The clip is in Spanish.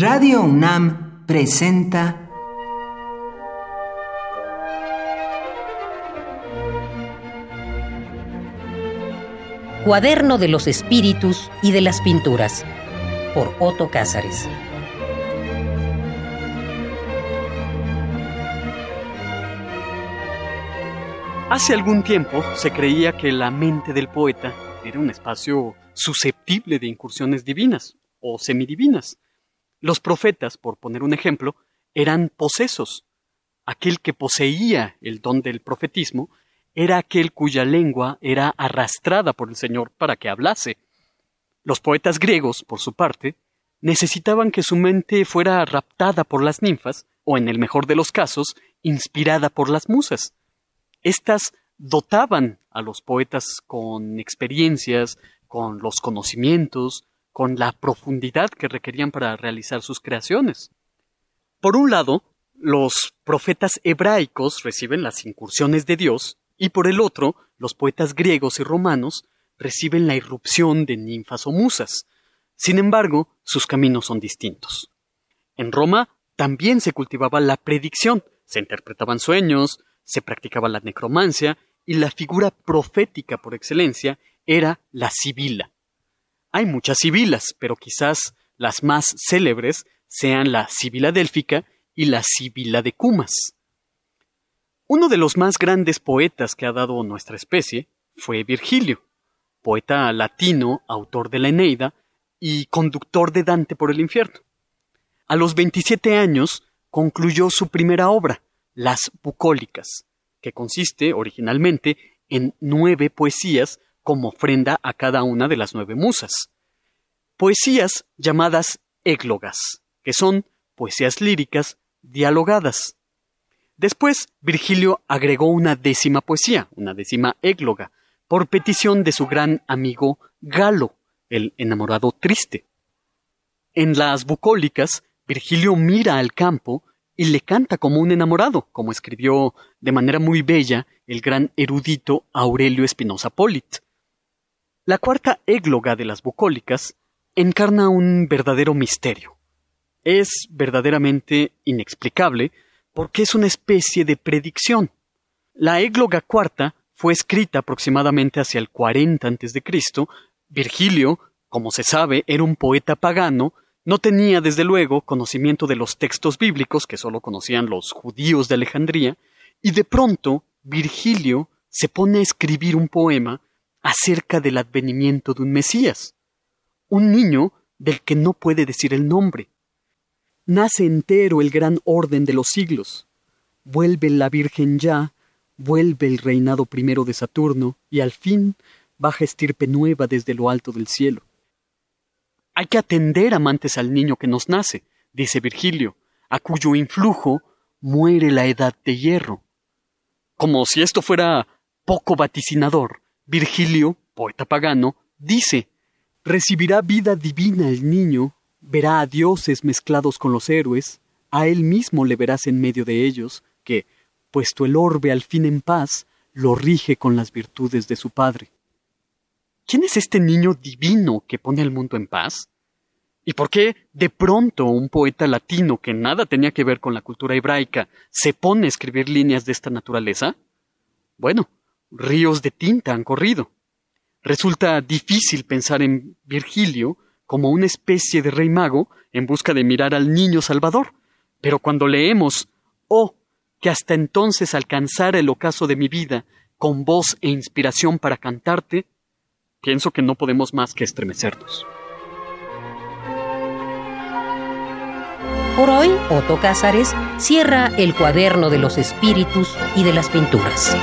Radio UNAM presenta Cuaderno de los Espíritus y de las Pinturas por Otto Cázares. Hace algún tiempo se creía que la mente del poeta era un espacio susceptible de incursiones divinas o semidivinas. Los profetas, por poner un ejemplo, eran posesos. Aquel que poseía el don del profetismo era aquel cuya lengua era arrastrada por el Señor para que hablase. Los poetas griegos, por su parte, necesitaban que su mente fuera raptada por las ninfas, o en el mejor de los casos, inspirada por las musas. Estas dotaban a los poetas con experiencias, con los conocimientos, con la profundidad que requerían para realizar sus creaciones. Por un lado, los profetas hebraicos reciben las incursiones de Dios, y por el otro, los poetas griegos y romanos reciben la irrupción de ninfas o musas. Sin embargo, sus caminos son distintos. En Roma también se cultivaba la predicción, se interpretaban sueños, se practicaba la necromancia y la figura profética por excelencia era la sibila. Hay muchas sibilas, pero quizás las más célebres sean la sibila délfica y la sibila de Cumas. Uno de los más grandes poetas que ha dado nuestra especie fue Virgilio, poeta latino, autor de la Eneida y conductor de Dante por el infierno. A los 27 años concluyó su primera obra, las bucólicas, que consiste originalmente en nueve poesías como ofrenda a cada una de las nueve musas. Poesías llamadas églogas, que son poesías líricas dialogadas. Después, Virgilio agregó una décima poesía, una décima égloga, por petición de su gran amigo Galo, el enamorado triste. En las bucólicas, Virgilio mira al campo y le canta como un enamorado, como escribió de manera muy bella el gran erudito Aurelio Espinosa Polit. La cuarta égloga de las bucólicas encarna un verdadero misterio. Es verdaderamente inexplicable porque es una especie de predicción. La égloga cuarta fue escrita aproximadamente hacia el 40 a.C. Virgilio, como se sabe, era un poeta pagano no tenía, desde luego, conocimiento de los textos bíblicos que solo conocían los judíos de Alejandría, y de pronto Virgilio se pone a escribir un poema acerca del advenimiento de un Mesías, un niño del que no puede decir el nombre. Nace entero el gran orden de los siglos. Vuelve la Virgen ya, vuelve el reinado primero de Saturno, y al fin baja estirpe nueva desde lo alto del cielo. Hay que atender amantes al niño que nos nace, dice Virgilio, a cuyo influjo muere la edad de hierro. Como si esto fuera poco vaticinador, Virgilio, poeta pagano, dice recibirá vida divina el niño, verá a dioses mezclados con los héroes, a él mismo le verás en medio de ellos, que, puesto el orbe al fin en paz, lo rige con las virtudes de su padre. ¿Quién es este niño divino que pone al mundo en paz? ¿Y por qué de pronto un poeta latino que nada tenía que ver con la cultura hebraica se pone a escribir líneas de esta naturaleza? Bueno, ríos de tinta han corrido. Resulta difícil pensar en Virgilio como una especie de rey mago en busca de mirar al niño Salvador, pero cuando leemos, oh, que hasta entonces alcanzara el ocaso de mi vida con voz e inspiración para cantarte, pienso que no podemos más que estremecernos. Por hoy, Otto Cázares cierra el cuaderno de los espíritus y de las pinturas.